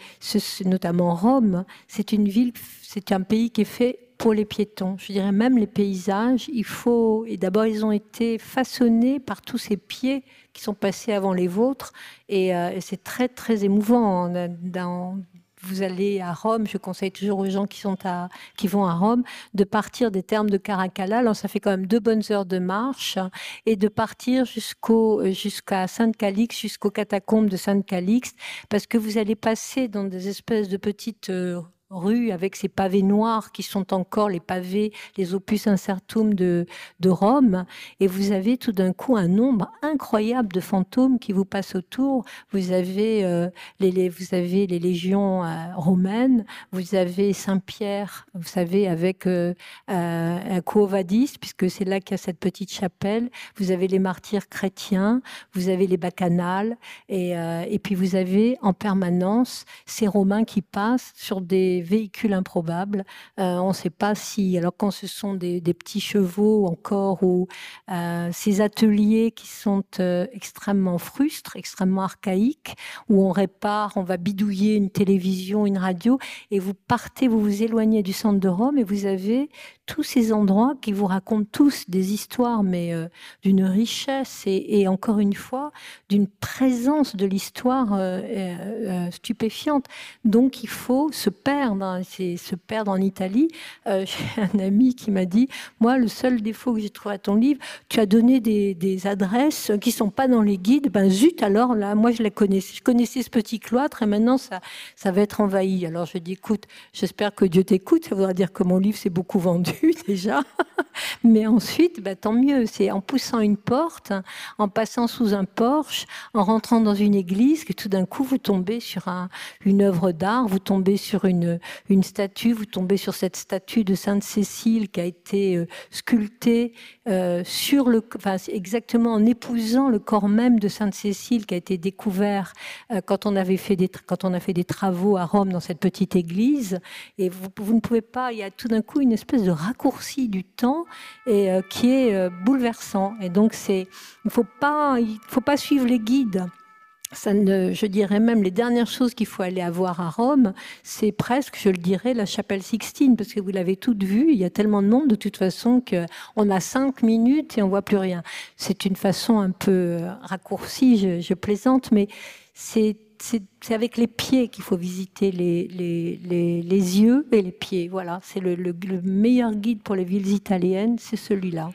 notamment Rome, c'est une ville, c'est un pays qui est fait pour les piétons. Je dirais même les paysages, il faut, et d'abord ils ont été façonnés par tous ces pieds qui sont passés avant les vôtres, et, euh, et c'est très très émouvant dans, vous allez à Rome, je conseille toujours aux gens qui, sont à, qui vont à Rome de partir des termes de Caracalla. Alors, ça fait quand même deux bonnes heures de marche et de partir jusqu'à Sainte-Calixte, jusqu'aux catacombes de Sainte-Calixte, parce que vous allez passer dans des espèces de petites euh, rue avec ces pavés noirs qui sont encore les pavés, les opus incertum de, Rome, et vous avez tout d'un coup un nombre incroyable de fantômes qui vous passent autour. Vous avez, euh, les, vous avez les légions euh, romaines, vous avez Saint-Pierre, vous savez, avec euh, un Vadis, puisque c'est là qu'il y a cette petite chapelle, vous avez les martyrs chrétiens, vous avez les bacchanales, et puis vous avez en permanence ces Romains qui passent sur des véhicules improbables. Euh, on ne sait pas si, alors quand ce sont des, petits chevaux encore, ou euh, ces ateliers qui sont euh, extrêmement frustres, extrêmement archaïques, où on répare, on va bidouiller une télévision, une radio, et vous partez, vous vous éloignez du centre de Rome, et vous avez tous ces endroits qui vous racontent tous des histoires, mais d'une richesse et, encore une fois d'une présence de l'histoire stupéfiante. Donc il faut se perdre c'est se perdre en Italie. Euh, j'ai un ami qui m'a dit, moi, le seul défaut que j'ai trouvé à ton livre, tu as donné des, adresses qui sont pas dans les guides. Ben zut, alors là, moi, je la connaissais, je connaissais ce petit cloître et maintenant, ça, ça va être envahi. Alors je dis, écoute, j'espère que Dieu t'écoute. Ça voudra dire que mon livre s'est beaucoup vendu déjà. Mais ensuite, ben, tant mieux. C'est en poussant une porte, en passant sous un porche, en rentrant dans une église, que tout d'un coup, vous tombez sur un, une œuvre d'art, vous tombez sur une, une, statue, vous tombez sur cette statue de Sainte Cécile qui a été euh, sculptée euh, sur le, enfin, exactement en épousant le corps même de Sainte Cécile qui a été découvert euh, quand on avait fait des, quand on a fait des travaux à Rome dans cette petite église. Et vous, vous ne pouvez pas, il y a tout d'un coup une espèce de raccourci du temps et qui est bouleversant. Et donc c'est, il faut pas, il faut pas suivre les guides ça ne, je dirais même les dernières choses qu'il faut aller avoir à Rome, c'est presque, je le dirais, la chapelle Sixtine, parce que vous l'avez toute vue. Il y a tellement de monde de toute façon qu'on a cinq minutes et on voit plus rien. C'est une façon un peu euh, raccourcie, je plaisante, mais c'est c'est avec les pieds qu'il faut visiter les, les, les, les, yeux et les pieds. Voilà, c'est le, le meilleur guide pour les villes italiennes, c'est celui-là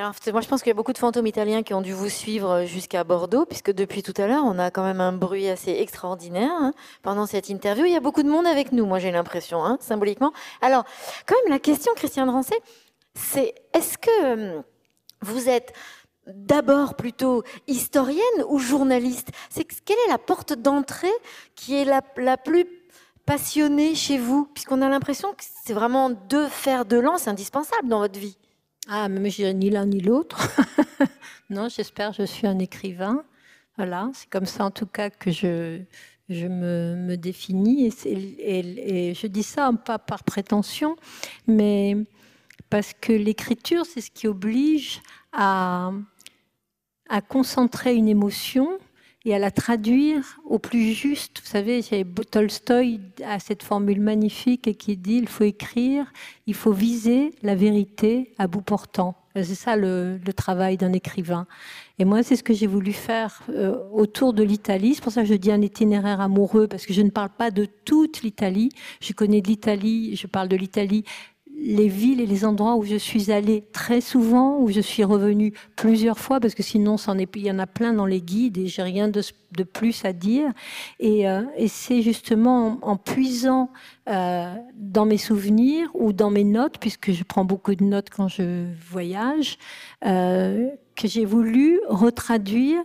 moi, je pense qu'il y a beaucoup de fantômes italiens qui ont dû vous suivre jusqu'à Bordeaux, puisque depuis tout à l'heure, on a quand même un bruit assez extraordinaire hein, pendant cette interview. Il y a beaucoup de monde avec nous, moi, j'ai l'impression, hein, symboliquement. Alors, quand même, la question, Christiane Rancet, c'est est-ce que hum, vous êtes d'abord plutôt historienne ou journaliste? C'est quelle est la porte d'entrée qui est la, plus passionnée chez vous, puisqu'on a l'impression que c'est vraiment deux fers de lance indispensables dans votre vie. Ah, mais je dirais ni l'un ni l'autre. non, j'espère je suis un écrivain. Voilà, c'est comme ça en tout cas que je, me, définis. Et, et, je dis ça pas par prétention, mais parce que l'écriture, c'est ce qui oblige à, à concentrer une émotion et à la traduire au plus juste. Vous savez, Tolstoï a cette formule magnifique qui dit il faut écrire, il faut viser la vérité à bout portant. C'est ça le, travail d'un écrivain. Et moi, c'est ce que j'ai voulu faire euh, autour de l'Italie. C'est pour ça que je dis un itinéraire amoureux, parce que je ne parle pas de toute l'Italie. Je connais de l'Italie, je parle de l'Italie les villes et les endroits où je suis allée très souvent, où je suis revenue plusieurs fois, parce que sinon, il y en a plein dans les guides et j'ai rien de, plus à dire. Et, euh, c'est justement en, puisant euh, dans mes souvenirs ou dans mes notes, puisque je prends beaucoup de notes quand je voyage, euh, que j'ai voulu retraduire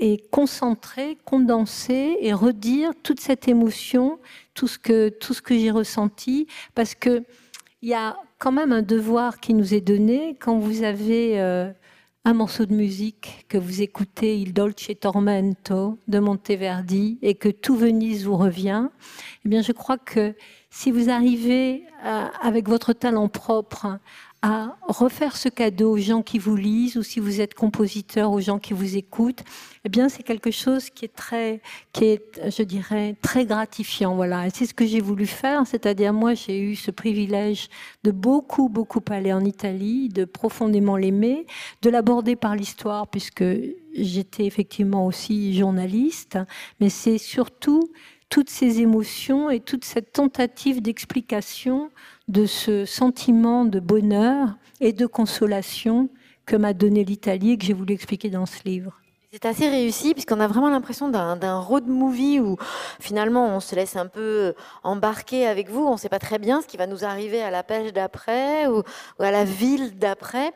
et concentrer, condenser et redire toute cette émotion, tout ce que, tout ce que j'ai ressenti, parce que il y a quand même un devoir qui nous est donné quand vous avez euh, un morceau de musique que vous écoutez, Il Dolce Tormento de Monteverdi, et que tout Venise vous revient. Eh bien, je crois que si vous arrivez euh, avec votre talent propre à refaire ce cadeau aux gens qui vous lisent ou si vous êtes compositeur aux gens qui vous écoutent, eh bien c'est quelque chose qui est très, qui est, je dirais, très gratifiant. Voilà, et c'est ce que j'ai voulu faire. C'est-à-dire moi, j'ai eu ce privilège de beaucoup, beaucoup aller en Italie, de profondément l'aimer, de l'aborder par l'histoire puisque j'étais effectivement aussi journaliste, mais c'est surtout toutes ces émotions et toute cette tentative d'explication de ce sentiment de bonheur et de consolation que m'a donné l'Italie et que j'ai voulu expliquer dans ce livre. C'est assez réussi puisqu'on a vraiment l'impression d'un road movie où finalement on se laisse un peu embarquer avec vous. On ne sait pas très bien ce qui va nous arriver à la pêche d'après ou, à la ville d'après.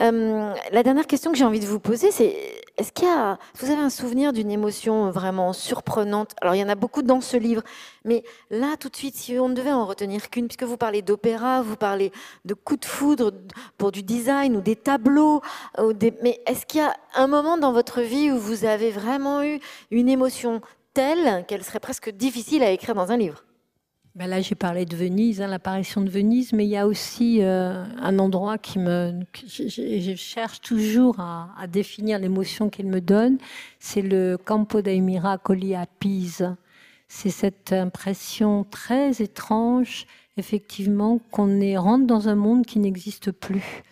Euh, la dernière question que j'ai envie de vous poser, c'est est-ce qu'il y a, vous avez un souvenir d'une émotion vraiment surprenante? Alors il y en a beaucoup dans ce livre, mais là tout de suite, si on ne devait en retenir qu'une, puisque vous parlez d'opéra, vous parlez de coups de foudre pour du design ou des tableaux, des... mais est-ce qu'il y a un moment dans votre vie où vous avez vraiment eu une émotion telle qu'elle serait presque difficile à écrire dans un livre? Ben là, j'ai parlé de Venise, hein, l'apparition de Venise, mais il y a aussi euh, un endroit qui me. je, cherche toujours à, définir l'émotion qu'il me donne. C'est le Campo dei Miracoli à Pise. C'est cette impression très étrange, effectivement, qu'on rentre dans un monde qui n'existe plus.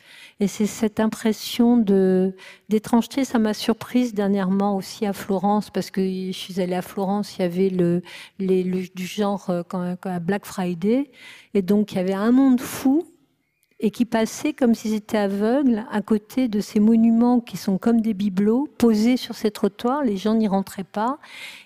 Et c'est cette impression de d'étrangeté, ça m'a surprise dernièrement aussi à Florence, parce que je suis allée à Florence, il y avait le, les, du genre euh, quand, Black Friday, et donc il y avait un monde fou et qui passaient comme s'ils étaient aveugles à côté de ces monuments qui sont comme des bibelots posés sur ces trottoirs. Les gens n'y rentraient pas.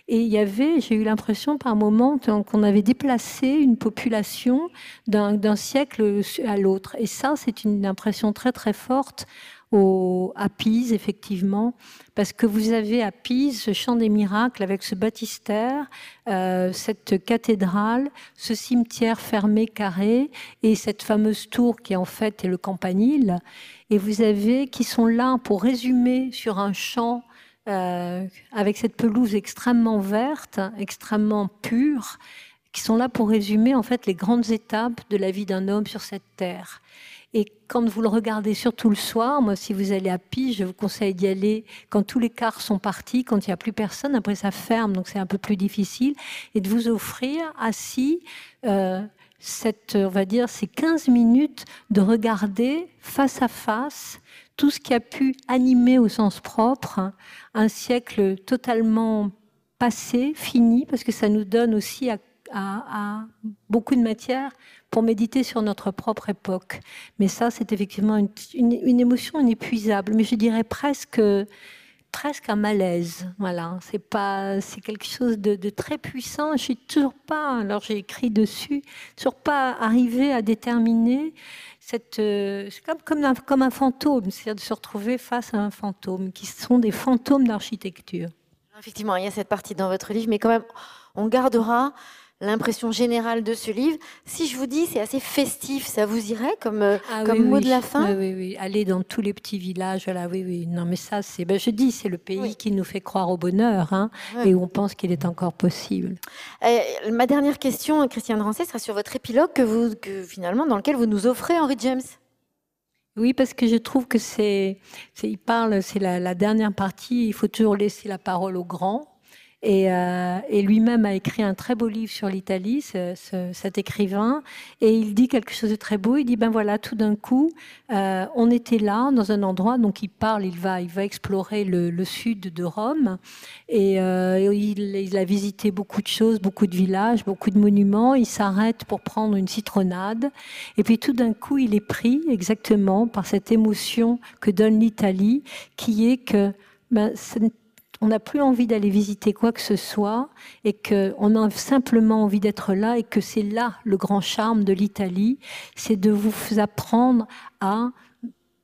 Et il y avait, j'ai eu l'impression par moment qu'on avait déplacé une population d'un siècle à l'autre. Et ça, c'est une impression très très forte à Pise, effectivement, parce que vous avez à Pise ce champ des miracles avec ce baptistère, euh, cette cathédrale, ce cimetière fermé carré et cette fameuse tour qui en fait est le campanile. Et vous avez qui sont là pour résumer sur un champ euh, avec cette pelouse extrêmement verte, extrêmement pure, qui sont là pour résumer en fait les grandes étapes de la vie d'un homme sur cette terre. Et quand vous le regardez surtout le soir, moi, si vous allez à Pise, je vous conseille d'y aller quand tous les cars sont partis, quand il n'y a plus personne. Après, ça ferme, donc c'est un peu plus difficile. Et de vous offrir assis, euh, cette, on va dire, ces 15 minutes de regarder face à face tout ce qui a pu animer au sens propre un siècle totalement passé, fini, parce que ça nous donne aussi beaucoup de matière pour méditer sur notre propre époque. Mais ça, c'est effectivement une, émotion inépuisable, mais je dirais presque presque un malaise. Voilà, c'est pas, c'est quelque chose de, très puissant. Je suis toujours pas, alors j'ai écrit dessus, toujours pas arrivé à déterminer cette, euh, c'est comme comme un, comme un fantôme, c'est-à-dire de se retrouver face à un fantôme, qui sont des fantômes d'architecture. Effectivement, il y a cette partie dans votre livre, mais quand même, on gardera l'impression générale de ce livre. Si je vous dis c'est assez festif, ça vous irait comme, euh, ah comme mot de la fin? Oui, oui, oui. Aller dans tous les petits villages, voilà, oui, oui. Non, mais ça, c'est, ben, je dis, c'est le pays qui nous fait croire au bonheur hein, et où on pense qu'il est encore possible. Euh, ma dernière question, Christiane Rancet, sera sur votre épilogue que vous, que, finalement, dans lequel vous nous offrez Henry James. Oui, parce que je trouve que c'est, il parle, c'est la, la, dernière partie, il faut toujours laisser la parole aux grands. Euh, et, lui-même a écrit un très beau livre sur l'Italie, cet écrivain. Et il dit quelque chose de très beau. Il dit ben voilà, tout d'un coup, euh, on était là dans un endroit. Donc il parle, il va, il va explorer le, sud de Rome. Et euh, il, a visité beaucoup de choses, beaucoup de villages, beaucoup de monuments. Il s'arrête pour prendre une citronnade. Et puis tout d'un coup, il est pris exactement par cette émotion que donne l'Italie, qui est que ben, on n'a plus envie d'aller visiter quoi que ce soit et qu'on a simplement envie d'être là et que c'est là le grand charme de l'Italie, c'est de vous apprendre à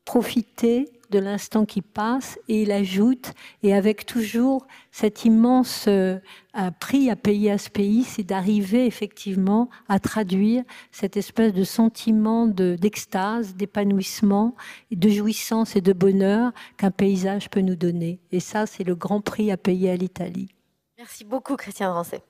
profiter de l'instant qui passe et il ajoute, et avec toujours cet immense euh, prix à payer à ce pays, c'est d'arriver effectivement à traduire cette espèce de sentiment d'extase, d'épanouissement, de jouissance et de bonheur qu'un paysage peut nous donner. Et ça, c'est le grand prix à payer à l'Italie. Merci beaucoup, Christian Rancet.